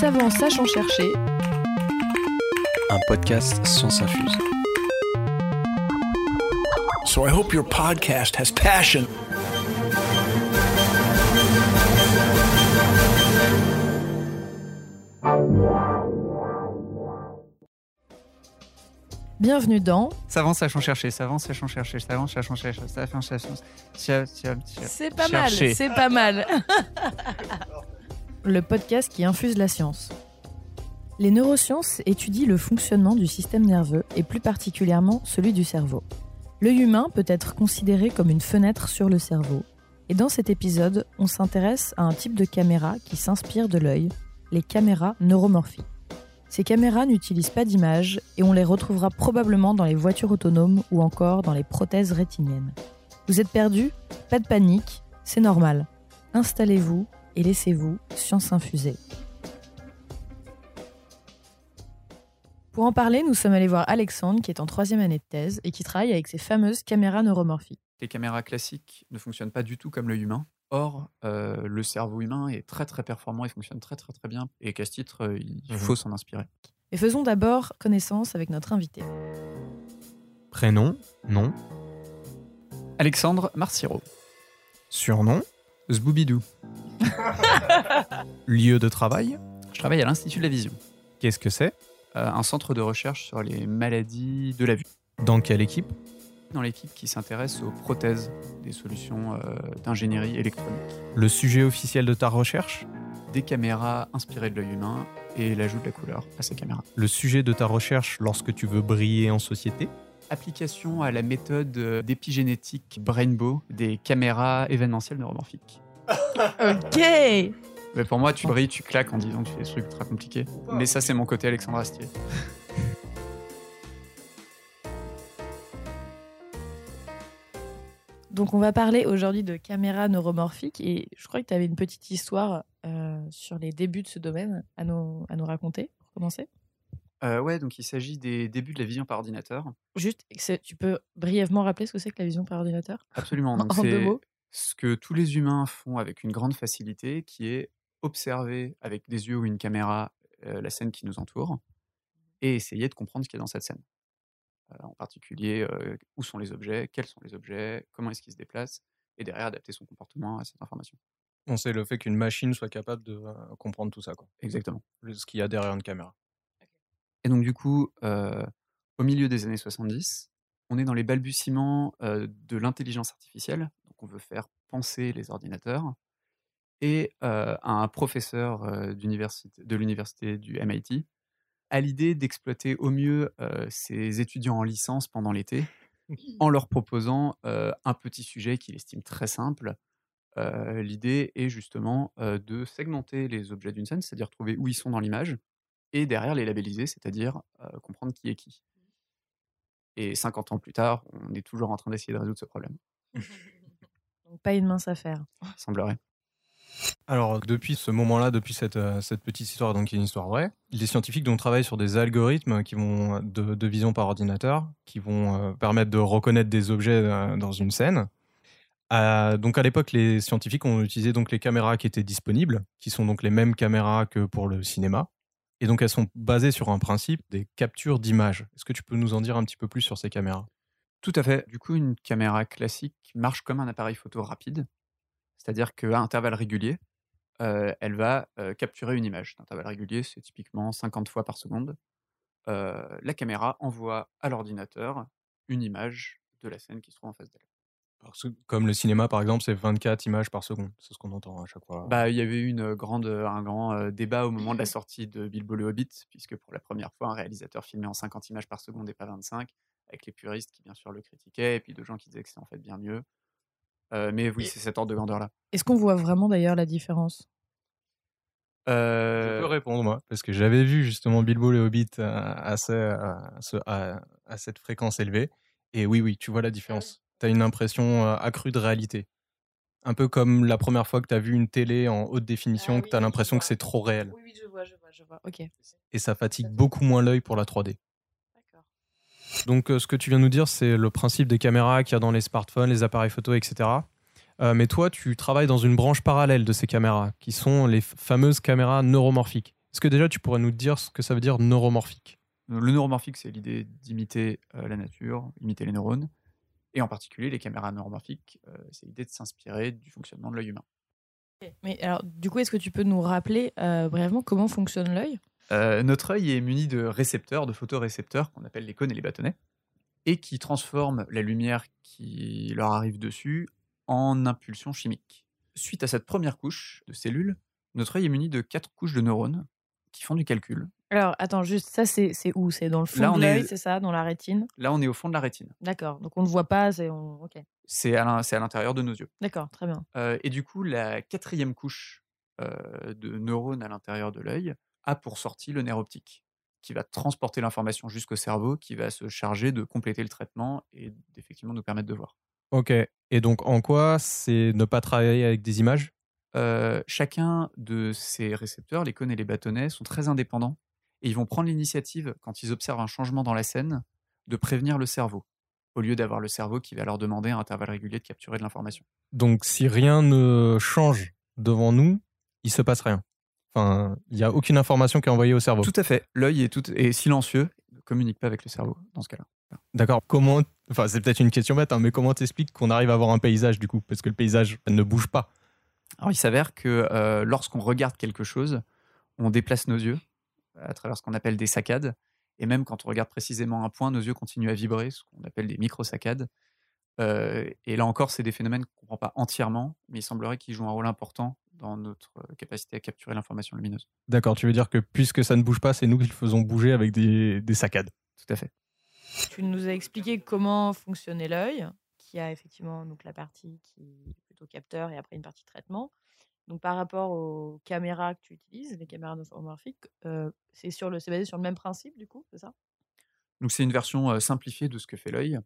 Savant sachant chercher. Un podcast Science Infuse. So I hope your podcast has passion. Bienvenue dans Savant sachant chercher, savant sachant chercher, savant sachant chercher, savant sachant chercher. C'est pas mal, c'est pas mal. le podcast qui infuse la science. Les neurosciences étudient le fonctionnement du système nerveux et plus particulièrement celui du cerveau. L'œil humain peut être considéré comme une fenêtre sur le cerveau. Et dans cet épisode, on s'intéresse à un type de caméra qui s'inspire de l'œil, les caméras neuromorphiques. Ces caméras n'utilisent pas d'image et on les retrouvera probablement dans les voitures autonomes ou encore dans les prothèses rétiniennes. Vous êtes perdu Pas de panique, c'est normal. Installez-vous et laissez-vous science infuser. Pour en parler, nous sommes allés voir Alexandre qui est en troisième année de thèse et qui travaille avec ces fameuses caméras neuromorphiques. Les caméras classiques ne fonctionnent pas du tout comme l'œil humain. Or, euh, le cerveau humain est très très performant et fonctionne très très très bien. Et qu'à ce titre, euh, il Mhm. faut s'en inspirer. Et faisons d'abord connaissance avec notre invité. Prénom, nom, Alexandre Marciro. surnom, Zboubidou. lieu de travail. Je travaille à l'Institut de la Vision, Qu'est-ce que c'est euh, un centre de recherche sur les maladies de la vue. Dans quelle équipe Dans l'équipe qui s'intéresse aux prothèses, des solutions euh, d'ingénierie électronique. Le sujet officiel de ta recherche Des caméras inspirées de l'œil humain et l'ajout de la couleur à ces caméras. Le sujet de ta recherche lorsque tu veux briller en société Application à la méthode euh, d'épigénétique Brainbow des caméras événementielles neuromorphiques. Ok Mais pour moi, tu brilles, tu claques en disant que tu fais des trucs très compliqués. Mais ça, c'est mon côté Alexandre Astier. Donc on va parler aujourd'hui de caméras neuromorphiques et je crois que tu avais une petite histoire euh, sur les débuts de ce domaine à nous, à nous raconter pour commencer. Euh, ouais, donc il s'agit des débuts de la vision par ordinateur. Juste, tu peux brièvement rappeler ce que c'est que la vision par ordinateur? Absolument. Donc En deux mots ce que tous les humains font avec une grande facilité, qui est observer avec des yeux ou une caméra euh, la scène qui nous entoure et essayer de comprendre ce qu'il y a dans cette scène. Euh, en particulier, euh, où sont les objets, quels sont les objets, comment est-ce qu'ils se déplacent, et derrière adapter son comportement à cette information. On sait le fait qu'une machine soit capable de euh, comprendre tout ça, quoi. Exactement. Ce qu'il y a derrière une caméra. Et donc, du coup, euh, au milieu des années 70, on est dans les balbutiements euh, de l'intelligence artificielle. Donc, on veut faire penser les ordinateurs. Et un professeur de l'université du MIT a l'idée d'exploiter au mieux ses étudiants en licence pendant l'été en leur proposant un petit sujet qu'il estime très simple. L'idée est justement de segmenter les objets d'une scène, c'est-à-dire trouver où ils sont dans l'image, et derrière les labelliser, c'est-à-dire comprendre qui est qui. Et 50 ans plus tard, on est toujours en train d'essayer de résoudre ce problème, Donc pas une mince affaire. il semblerait. Alors, depuis ce moment-là, depuis cette, euh, cette petite histoire, donc qui est une histoire vraie, les scientifiques donc, travaillent sur des algorithmes qui vont, de, de vision par ordinateur qui vont euh, permettre de reconnaître des objets euh, dans une scène. Euh, donc à l'époque, les scientifiques ont utilisé donc les caméras qui étaient disponibles, qui sont donc les mêmes caméras que pour le cinéma. Et donc elles sont basées sur un principe des captures d'images. Est-ce que tu peux nous en dire un petit peu plus sur ces caméras? Tout à fait. Du coup, une caméra classique marche comme un appareil photo rapide, c'est-à-dire qu'à intervalles réguliers, euh, elle va euh, capturer une image. L'intervalle régulier, c'est typiquement 50 fois par seconde. Euh, la caméra envoie à l'ordinateur une image de la scène qui se trouve en face d'elle. Comme le cinéma, par exemple, c'est 24 images par seconde. C'est ce qu'on entend à chaque fois. Bah, il y avait eu une grande, un grand débat au moment de la sortie de Bilbo le Hobbit, puisque pour la première fois, un réalisateur filmait en 50 images par seconde et pas 25, avec les puristes qui bien sûr le critiquaient, et puis de gens qui disaient que c'était en fait bien mieux. Euh, mais oui, c'est cet ordre de grandeur-là. Est-ce qu'on voit vraiment d'ailleurs la différence? Je Euh, peux répondre, moi, parce que j'avais vu justement Bilbo le Hobbit à, à ce- à ce- à- à cette fréquence élevée. Et oui, oui, tu vois la différence. Tu as une impression accrue de réalité. Un peu comme la première fois que tu as vu une télé en haute définition, que tu as l'impression que c'est trop réel. Oui, oui, je vois, je vois, je vois. Ok. Et ça fatigue beaucoup moins l'œil pour la 3D. Donc, euh, ce que tu viens de nous dire, c'est le principe des caméras qu'il y a dans les smartphones, les appareils photo, etc. Euh, mais toi, tu travailles dans une branche parallèle de ces caméras, qui sont les fameuses caméras neuromorphiques. Est-ce que déjà tu pourrais nous dire ce que ça veut dire neuromorphique? Le neuromorphique, c'est l'idée d'imiter euh, la nature, imiter les neurones. Et en particulier, les caméras neuromorphiques, euh, c'est l'idée de s'inspirer du fonctionnement de l'œil humain. Mais alors, du coup, est-ce que tu peux nous rappeler euh, brièvement comment fonctionne l'œil? Euh, notre œil est muni de récepteurs, de photorécepteurs qu'on appelle les cônes et les bâtonnets, et qui transforment la lumière qui leur arrive dessus en impulsion chimique. Suite à cette première couche de cellules, notre œil est muni de quatre couches de neurones qui font du calcul. Alors, attends, juste, ça, c'est où? C'est dans le fond Là, de est- l'œil, c'est ça? Dans la rétine? Là, on est au fond de la rétine. D'accord. Donc, on ne voit pas, c'est. on- à l'intérieur de nos yeux. D'accord, très bien. Euh, et du coup, la quatrième couche euh, de neurones à l'intérieur de l'œil a pour sortie le nerf optique, qui va transporter l'information jusqu'au cerveau, qui va se charger de compléter le traitement et d'effectivement nous permettre de voir. Ok. Et donc en quoi c'est ne pas travailler avec des images? Euh, chacun de ces récepteurs, les cônes et les bâtonnets, sont très indépendants et ils vont prendre l'initiative, quand ils observent un changement dans la scène, de prévenir le cerveau, au lieu d'avoir le cerveau qui va leur demander à intervalles réguliers de capturer de l'information. Donc si rien ne change devant nous, il se passe rien? Enfin, il n'y a aucune information qui est envoyée au cerveau. Tout à fait. L'œil est, tout, est silencieux, ne communique pas avec le cerveau dans ce cas-là. D'accord. Comment Enfin, c'est peut-être une question bête, hein, mais comment t'expliques qu'on arrive à voir un paysage du coup? Parce que le paysage ne bouge pas. Alors, il s'avère que euh, lorsqu'on regarde quelque chose, on déplace nos yeux à travers ce qu'on appelle des saccades. Et même quand on regarde précisément un point, nos yeux continuent à vibrer, ce qu'on appelle des micro-saccades. Euh, et là encore, c'est des phénomènes qu'on ne comprend pas entièrement, mais il semblerait qu'ils jouent un rôle important dans notre euh, capacité à capturer l'information lumineuse. D'accord. Tu veux dire que puisque ça ne bouge pas, c'est nous qui le faisons bouger avec des, des saccades. Tout à fait. Tu nous as expliqué comment fonctionnait l'œil, qui a effectivement donc la partie qui est plutôt capteur et après une partie traitement. Donc par rapport aux caméras que tu utilises, les caméras neuromorphiques, euh, c'est sur le, c'est basé sur le même principe du coup, c'est ça? Donc c'est une version euh, simplifiée de ce que fait l'œil.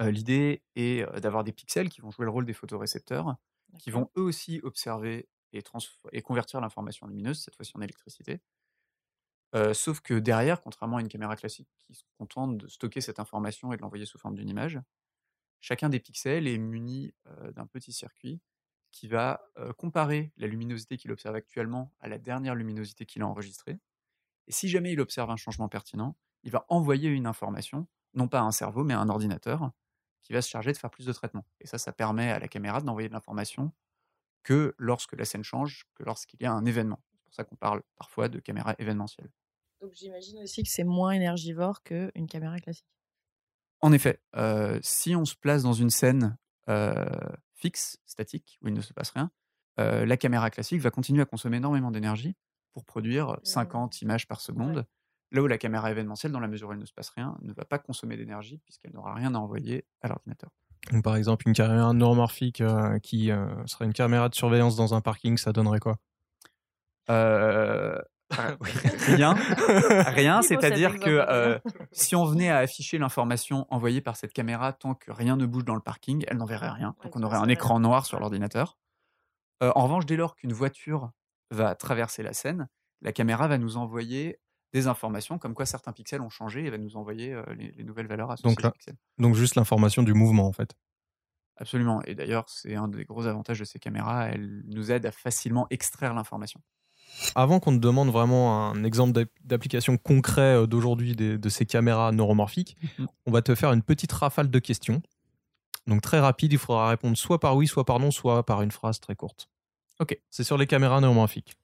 Euh, L'idée est euh, d'avoir des pixels qui vont jouer le rôle des photorécepteurs, qui vont eux aussi observer et, convertir l'information lumineuse, cette fois-ci en électricité. Euh, sauf que derrière, contrairement à une caméra classique qui se contente de stocker cette information et de l'envoyer sous forme d'une image, chacun des pixels est muni euh, d'un petit circuit qui va euh, comparer la luminosité qu'il observe actuellement à la dernière luminosité qu'il a enregistrée. Et si jamais il observe un changement pertinent, il va envoyer une information, non pas à un cerveau, mais à un ordinateur, qui va se charger de faire plus de traitements. Et ça, ça permet à la caméra d'envoyer de l'information que lorsque la scène change, que lorsqu'il y a un événement. C'est pour ça qu'on parle parfois de caméra événementielle. Donc j'imagine aussi que c'est moins énergivore qu'une caméra classique. En effet, euh, si on se place dans une scène euh, fixe, statique, où il ne se passe rien, euh, la caméra classique va continuer à consommer énormément d'énergie pour produire 50 images par seconde. Là où la caméra événementielle, dans la mesure où il ne se passe rien, ne va pas consommer d'énergie puisqu'elle n'aura rien à envoyer à l'ordinateur. Donc, par exemple, une caméra neuromorphique euh, qui euh, serait une caméra de surveillance dans un parking, ça donnerait quoi? Euh, rien, rien, cet c'est-à-dire que euh, si on venait à afficher l'information envoyée par cette caméra tant que rien ne bouge dans le parking, elle n'en verrait rien. Donc on aurait un écran noir sur l'ordinateur. Euh, en revanche, dès lors qu'une voiture va traverser la scène, la caméra va nous envoyer des informations comme quoi certains pixels ont changé et va nous envoyer euh, les, les nouvelles valeurs associées Donc aux pixels. Donc juste l'information du mouvement en fait. Absolument. Et d'ailleurs, c'est un des gros avantages de ces caméras. Elles nous aident à facilement extraire l'information. Avant qu'on te demande vraiment un exemple d'app- d'application concret euh, d'aujourd'hui des- de ces caméras neuromorphiques, Mhm. on va te faire une petite rafale de questions. Donc très rapide, il faudra répondre soit par oui, soit par non, soit par une phrase très courte. Ok. C'est sur les caméras neuromorphiques.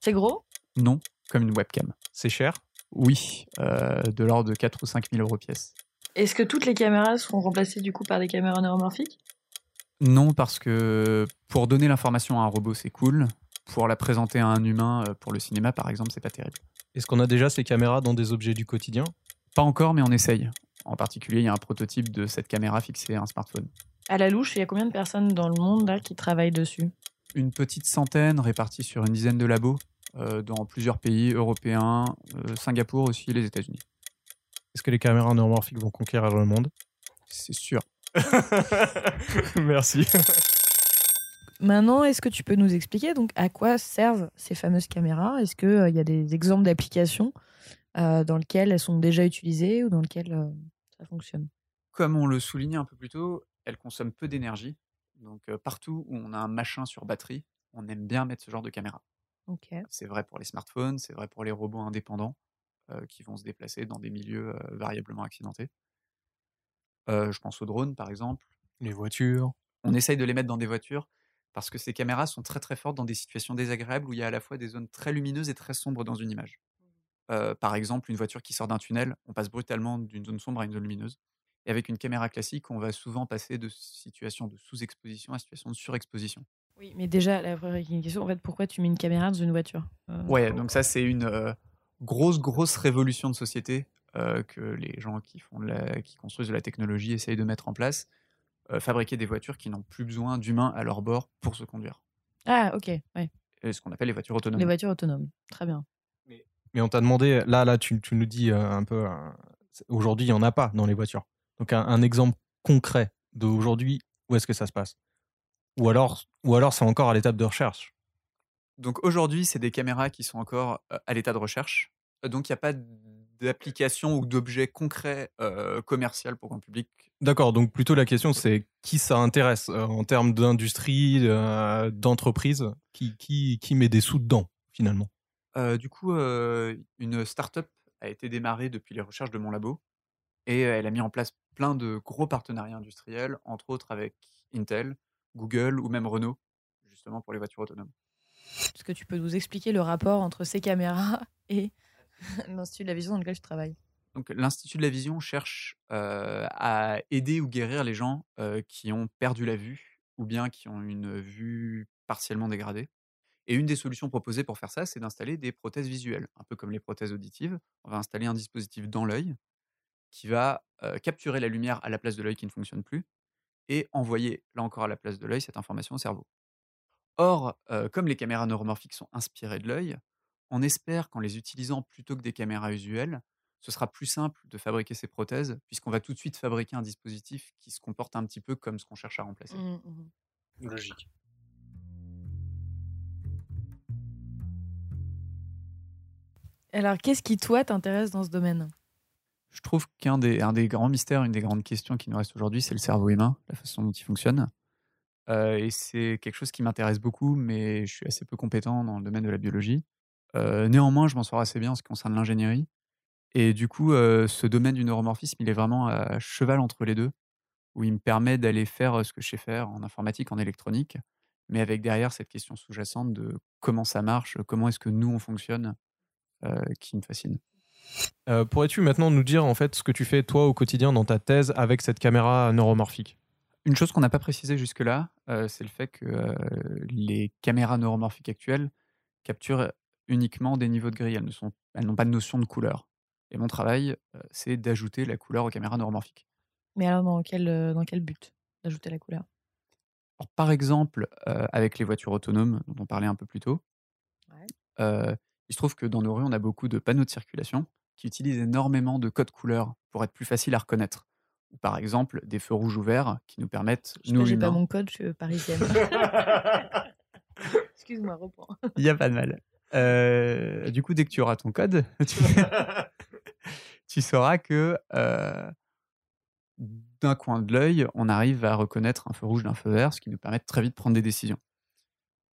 C'est gros? Non, comme une webcam. C'est cher? Oui, euh, de l'ordre de 4 ou 5 000 euros pièce. Est-ce que toutes les caméras seront remplacées du coup par des caméras neuromorphiques? Non, parce que pour donner l'information à un robot, c'est cool. Pour la présenter à un humain, euh, pour le cinéma par exemple, c'est pas terrible. Est-ce qu'on a déjà ces caméras dans des objets du quotidien? Pas encore, mais on essaye. En particulier, il y a un prototype de cette caméra fixée à un smartphone. À la louche, il y a combien de personnes dans le monde là qui travaillent dessus? Une petite centaine répartie sur une dizaine de labos dans plusieurs pays européens, euh, Singapour aussi, les États-Unis. Est-ce que les caméras neuromorphiques vont conquérir le monde? C'est sûr. Merci. Maintenant, est-ce que tu peux nous expliquer donc à quoi servent ces fameuses caméras? Est-ce qu'il y a des exemples d'applications euh, dans lesquelles elles sont déjà utilisées ou dans lesquelles euh, ça fonctionne? Comme on le soulignait un peu plus tôt, elle consomme peu d'énergie. Donc euh, partout où on a un machin sur batterie, on aime bien mettre ce genre de caméra. C'est vrai pour les smartphones, c'est vrai pour les robots indépendants euh, qui vont se déplacer dans des milieux euh, variablement accidentés. Euh, je pense aux drones, par exemple. Les voitures. On essaye de les mettre dans des voitures parce que ces caméras sont très très fortes dans des situations désagréables où il y a à la fois des zones très lumineuses et très sombres dans une image. Par exemple, une voiture qui sort d'un tunnel, on passe brutalement d'une zone sombre à une zone lumineuse. Et avec une caméra classique, on va souvent passer de situation de sous-exposition à situation de surexposition. Oui, mais déjà, la première question, en fait, pourquoi tu mets une caméra dans une voiture Euh, Ouais, donc ça c'est une euh, grosse grosse révolution de société euh, que les gens qui font de la, qui construisent de la technologie essayent de mettre en place. Euh, fabriquer des voitures qui n'ont plus besoin d'humains à leur bord pour se conduire. Ah, ok, ouais. Et ce qu'on appelle les voitures autonomes. Les voitures autonomes. Très bien. Mais on t'a demandé, là, là, tu, tu nous dis euh, un peu, euh, aujourd'hui, il n'y en a pas dans les voitures. Donc, un, un exemple concret d'aujourd'hui, où est-ce que ça se passe? Ou alors, ou alors c'est encore à l'étape de recherche Donc aujourd'hui, c'est des caméras qui sont encore à l'état de recherche. Donc il n'y a pas d'application ou d'objet concret euh, commercial pour grand public? D'accord, donc plutôt la question, c'est qui ça intéresse euh, en termes d'industrie, euh, d'entreprise? Qui, qui, qui met des sous dedans, finalement? Du coup, une start-up a été démarrée depuis les recherches de mon labo et elle a mis en place plein de gros partenariats industriels, entre autres avec Intel, Google ou même Renault, justement pour les voitures autonomes. Est-ce que tu peux nous expliquer le rapport entre ces caméras et l'Institut de la vision dans lequel je travaille Donc, l'Institut de la Vision cherche euh, à aider ou guérir les gens euh, qui ont perdu la vue ou bien qui ont une vue partiellement dégradée. Et une des solutions proposées pour faire ça, c'est d'installer des prothèses visuelles, un peu comme les prothèses auditives. On va installer un dispositif dans l'œil qui va euh, capturer la lumière à la place de l'œil qui ne fonctionne plus et envoyer, là encore à la place de l'œil, cette information au cerveau. Or, euh, comme les caméras neuromorphiques sont inspirées de l'œil, on espère qu'en les utilisant plutôt que des caméras usuelles, ce sera plus simple de fabriquer ces prothèses, puisqu'on va tout de suite fabriquer un dispositif qui se comporte un petit peu comme ce qu'on cherche à remplacer. Mmh, mmh. Logique. Alors, qu'est-ce qui, toi, t'intéresse dans ce domaine? Je trouve qu'un des, grands mystères, une des grandes questions qui nous reste aujourd'hui, c'est le cerveau humain, la façon dont il fonctionne. Euh, et c'est quelque chose qui m'intéresse beaucoup, mais je suis assez peu compétent dans le domaine de la biologie. Euh, néanmoins, je m'en sors assez bien en ce qui concerne l'ingénierie. Et du coup, euh, ce domaine du neuromorphisme, il est vraiment à cheval entre les deux, où il me permet d'aller faire ce que je sais faire en informatique, en électronique, mais avec derrière cette question sous-jacente de comment ça marche, comment est-ce que nous, on fonctionne, qui me fascine. Euh, Pourrais-tu maintenant nous dire en fait ce que tu fais toi au quotidien dans ta thèse avec cette caméra neuromorphique? Une chose qu'on n'a pas précisé jusque-là, euh, c'est le fait que euh, les caméras neuromorphiques actuelles capturent uniquement des niveaux de gris. Elles ne sont, elles n'ont pas de notion de couleur. Et mon travail, euh, c'est d'ajouter la couleur aux caméras neuromorphiques. Mais alors, dans quel, dans quel but d'ajouter la couleur? Alors, par exemple, euh, avec les voitures autonomes dont on parlait un peu plus tôt, Ouais. Euh, il se trouve que dans nos rues, on a beaucoup de panneaux de circulation qui utilisent énormément de codes couleurs pour être plus faciles à reconnaître. Ou par exemple, des feux rouges ou verts qui nous permettent, Je nous J'ai pas mon code, je suis parisienne. Excuse-moi, reprends. Il n'y a pas de mal. Euh, du coup, dès que tu auras ton code, tu, tu sauras que euh, d'un coin de l'œil, on arrive à reconnaître un feu rouge d'un feu vert, ce qui nous permet de très vite prendre des décisions.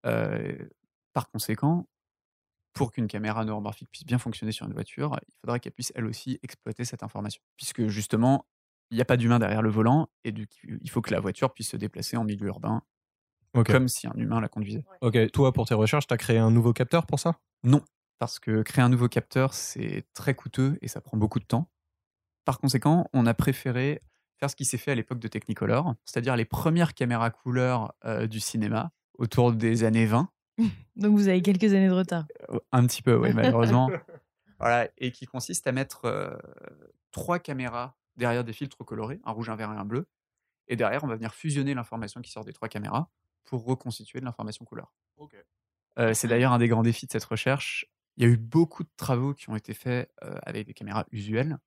Euh, par conséquent, pour qu'une caméra neuromorphique puisse bien fonctionner sur une voiture, il faudra qu'elle puisse elle aussi exploiter cette information. Puisque justement, il n'y a pas d'humain derrière le volant, et du coup, il faut que la voiture puisse se déplacer en milieu urbain, comme si un humain la conduisait. Ok, toi pour tes recherches, tu as créé un nouveau capteur pour ça? Non, parce que créer un nouveau capteur, c'est très coûteux et ça prend beaucoup de temps. Par conséquent, on a préféré faire ce qui s'est fait à l'époque de Technicolor, c'est-à-dire les premières caméras couleur euh, du cinéma, autour des années 20. Donc, vous avez quelques années de retard. Euh, Un petit peu, oui, malheureusement. voilà, et qui consiste à mettre euh, trois caméras derrière des filtres colorés, un rouge, un vert et un bleu. Et derrière, on va venir fusionner l'information qui sort des trois caméras pour reconstituer de l'information couleur. Euh, c'est d'ailleurs un des grands défis de cette recherche. Il y a eu beaucoup de travaux qui ont été faits euh, avec des caméras usuelles.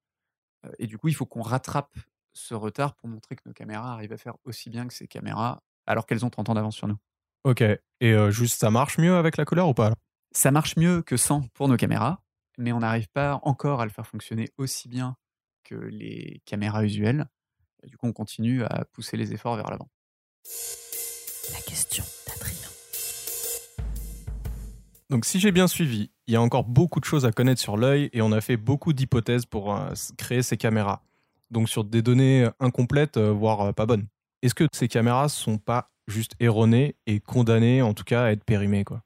Euh, et du coup, il faut qu'on rattrape ce retard pour montrer que nos caméras arrivent à faire aussi bien que ces caméras alors qu'elles ont 30 ans d'avance sur nous. Ok, et euh, juste ça marche mieux avec la couleur ou pas Ça marche mieux que sans pour nos caméras, mais on n'arrive pas encore à le faire fonctionner aussi bien que les caméras usuelles. Et du coup, on continue à pousser les efforts vers l'avant. La question d'Adrien. Donc si j'ai bien suivi, il y a encore beaucoup de choses à connaître sur l'œil et on a fait beaucoup d'hypothèses pour euh, créer ces caméras. Donc sur des données incomplètes, euh, voire euh, pas bonnes. Est-ce que ces caméras sont pas juste erronées et condamnées en tout cas à être périmées quoi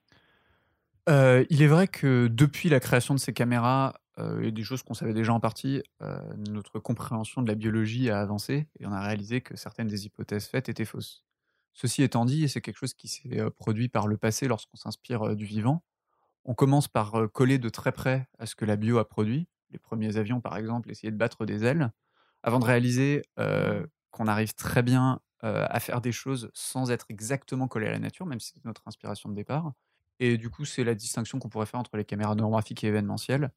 Euh, il est vrai que depuis la création de ces caméras, euh, et des choses qu'on savait déjà en partie, euh, notre compréhension de la biologie a avancé et on a réalisé que certaines des hypothèses faites étaient fausses. Ceci étant dit, et c'est quelque chose qui s'est euh, produit par le passé lorsqu'on s'inspire euh, du vivant, on commence par euh, coller de très près à ce que la bio a produit. Les premiers avions, par exemple, essayaient de battre des ailes, avant de réaliser euh, qu'on arrive très bien euh, à faire des choses sans être exactement collé à la nature, même si c'était notre inspiration de départ. Et du coup, c'est la distinction qu'on pourrait faire entre les caméras neuromorphiques et événementielles.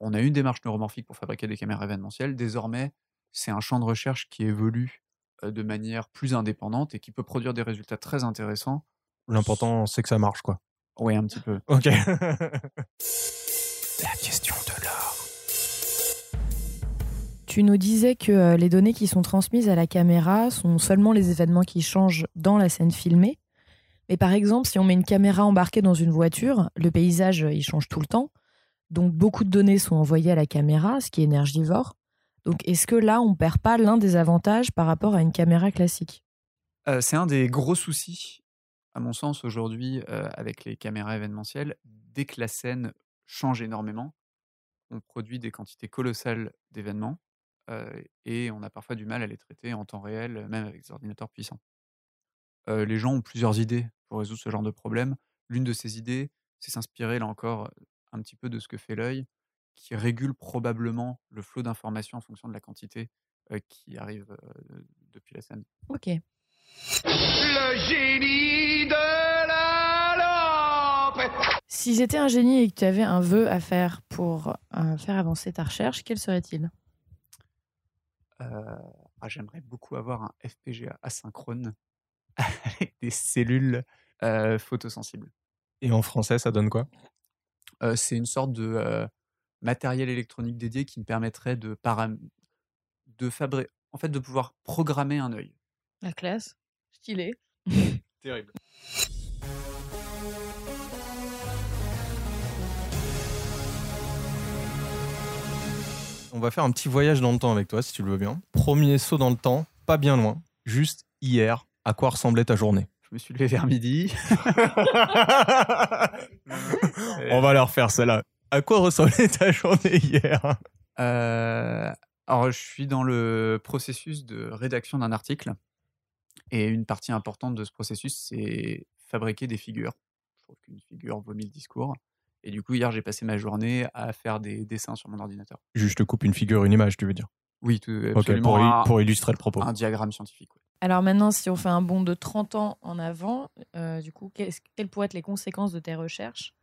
On a une démarche neuromorphique pour fabriquer des caméras événementielles. Désormais, c'est un champ de recherche qui évolue de manière plus indépendante et qui peut produire des résultats très intéressants. L'important c'est que ça marche quoi. Oui, un petit peu. Ok. La question. Tu nous disais que euh, les données qui sont transmises à la caméra sont seulement les événements qui changent dans la scène filmée. Mais par exemple, si on met une caméra embarquée dans une voiture, le paysage, euh, il change tout le temps. Donc beaucoup de données sont envoyées à la caméra, ce qui est énergivore. Donc est-ce que là, on perd pas l'un des avantages par rapport à une caméra classique? Euh, c'est un des gros soucis, à mon sens, aujourd'hui, avec les caméras événementielles. Dès que la scène change énormément, on produit des quantités colossales d'événements et on a parfois du mal à les traiter en temps réel, même avec des ordinateurs puissants. Euh, les gens ont plusieurs idées pour résoudre ce genre de problème. L'une de ces idées, c'est s'inspirer, là encore, un petit peu de ce que fait l'œil, qui régule probablement le flot d'informations en fonction de la quantité euh, qui arrive euh, depuis la scène. Ok. Le génie de la lampe Si j'étais un génie et que tu avais un vœu à faire pour euh, faire avancer ta recherche, quel serait-il? Euh, ah, J'aimerais beaucoup avoir un FPGA asynchrone avec des cellules euh, photosensibles. Et en français ça donne quoi? Euh, c'est une sorte de euh, matériel électronique dédié qui me permettrait de, param- de fabriquer, en fait, de pouvoir programmer un œil. La classe Stylé. Terrible. On va faire un petit voyage dans le temps avec toi, si tu le veux bien. Premier saut dans le temps, pas bien loin, juste hier. À quoi ressemblait ta journée? Je me suis levé vers midi. On va leur faire celle-là. À quoi ressemblait ta journée hier? Euh, alors, je suis dans le processus de rédaction d'un article. Et une partie importante de ce processus, c'est fabriquer des figures. Je trouve qu'une figure vaut mille discours. Et du coup, hier, j'ai passé ma journée à faire des dessins sur mon ordinateur. Juste te coupe une figure, une image, tu veux dire? Oui, tout, Ok, absolument. pour, un, i- pour illustrer le propos. un diagramme scientifique. ouais. Alors maintenant, si on fait un bond de 30 ans en avant, euh, du coup, quelles pourraient être les conséquences de tes recherches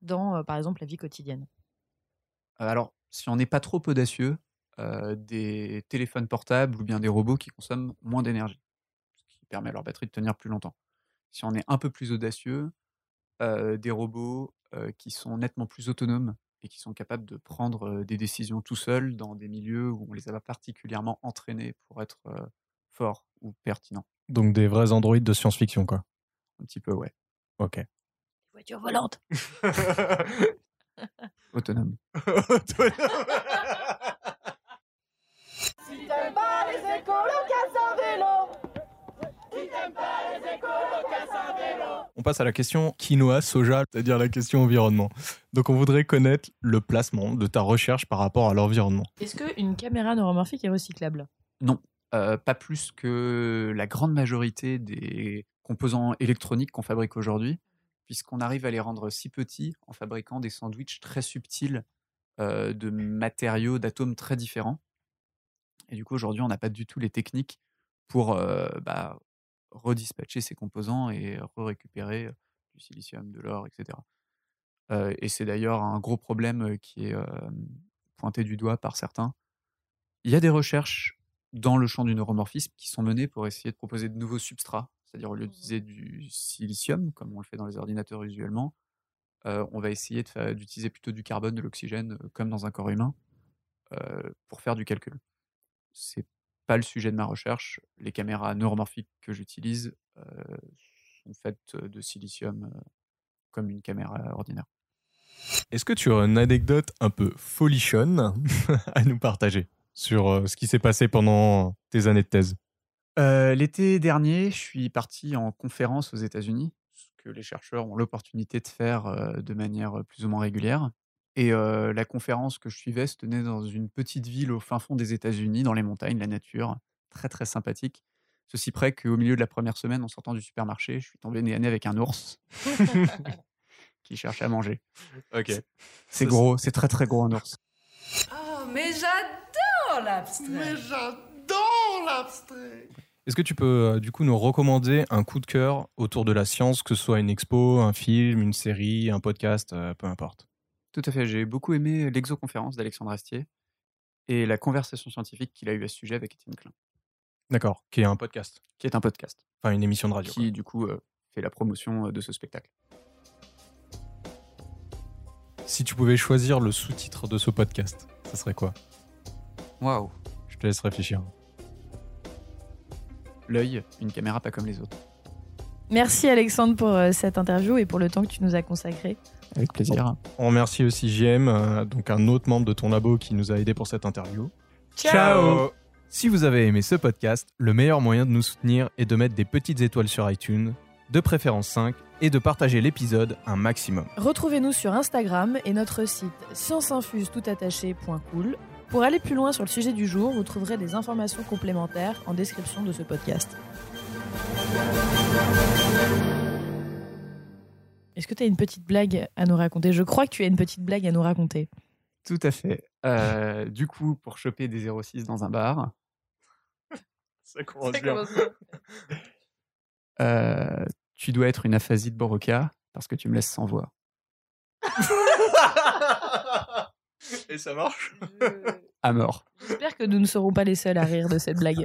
dans, euh, par exemple, la vie quotidienne? Euh, alors, si on n'est pas trop audacieux, euh, des téléphones portables ou bien des robots qui consomment moins d'énergie, ce qui permet à leur batterie de tenir plus longtemps. Si on est un peu plus audacieux, euh, des robots euh, qui sont nettement plus autonomes et qui sont capables de prendre euh, des décisions tout seuls dans des milieux où on les a pas particulièrement entraînés pour être euh, forts ou pertinents. Donc des vrais androïdes de science-fiction, quoi. Un petit peu, ouais. Ok. Voiture volante Autonome. On passe à la question quinoa, soja, c'est-à-dire la question environnement. Donc on voudrait connaître le placement de ta recherche par rapport à l'environnement. Est-ce qu'une caméra neuromorphique est recyclable? Non, euh, pas plus que la grande majorité des composants électroniques qu'on fabrique aujourd'hui, puisqu'on arrive à les rendre si petits en fabriquant des sandwichs très subtils euh, de matériaux, d'atomes très différents. Et du coup, aujourd'hui, on n'a pas du tout les techniques pour euh, bah, redispatcher ces composants et récupérer du silicium, de l'or, etc. Euh, et c'est d'ailleurs un gros problème qui est euh, pointé du doigt par certains. Il y a des recherches dans le champ du neuromorphisme qui sont menées pour essayer de proposer de nouveaux substrats, c'est-à-dire au lieu d'utiliser du silicium, comme on le fait dans les ordinateurs usuellement, euh, on va essayer d'utiliser plutôt du carbone, de l'oxygène, comme dans un corps humain, pour faire du calcul. C'est pas le sujet de ma recherche. Les caméras neuromorphiques que j'utilise euh, sont faites de silicium. comme une caméra ordinaire. Est-ce que tu as une anecdote un peu folichonne à nous partager sur ce qui s'est passé pendant tes années de thèse? Euh, L'été dernier, je suis parti en conférence aux États-Unis, ce que les chercheurs ont l'opportunité de faire de manière plus ou moins régulière. Et euh, la conférence que je suivais se tenait dans une petite ville au fin fond des États-Unis, dans les montagnes, la nature, très très sympathique. Ceci près qu'au milieu de la première semaine, en sortant du supermarché, je suis tombé nez à nez avec un ours qui cherchait à manger. Ok. C'est gros, c'est très très gros un ours. Oh, mais j'adore l'abstrait. j'adore l'abstrait. Est-ce que tu peux euh, du coup nous recommander un coup de cœur autour de la science, que ce soit une expo, un film, une série, un podcast, euh, peu importe? Tout à fait, j'ai beaucoup aimé l'exoconférence d'Alexandre Astier et la conversation scientifique qu'il a eue à ce sujet avec Étienne Klein, D'accord, qui est un podcast, qui est un podcast enfin une émission de radio. quoi. qui du coup euh, fait la promotion euh, de ce spectacle. Si tu pouvais choisir le sous-titre de ce podcast, ça serait quoi? Waouh Je te laisse réfléchir. L'œil, une caméra pas comme les autres. Merci Alexandre pour euh, cette interview et pour le temps que tu nous as consacré. Avec plaisir. On remercie aussi JM, euh, donc un autre membre de ton labo qui nous a aidé pour cette interview. Ciao Si vous avez aimé ce podcast, le meilleur moyen de nous soutenir est de mettre des petites étoiles sur iTunes, de préférence 5, et de partager l'épisode un maximum. Retrouvez-nous sur Instagram et notre site scienceinfuse.cool. Pour aller plus loin sur le sujet du jour, vous trouverez des informations complémentaires en description de ce podcast. Est-ce que tu as une petite blague à nous raconter? Je crois que tu as une petite blague à nous raconter. Tout à fait. Euh, du coup, pour choper des 06 dans un bar, Ça commence euh, tu dois être une aphasie de Boroka parce que tu me laisses sans voix. Et ça marche? À mort. J'espère que nous ne serons pas les seuls à rire de cette blague.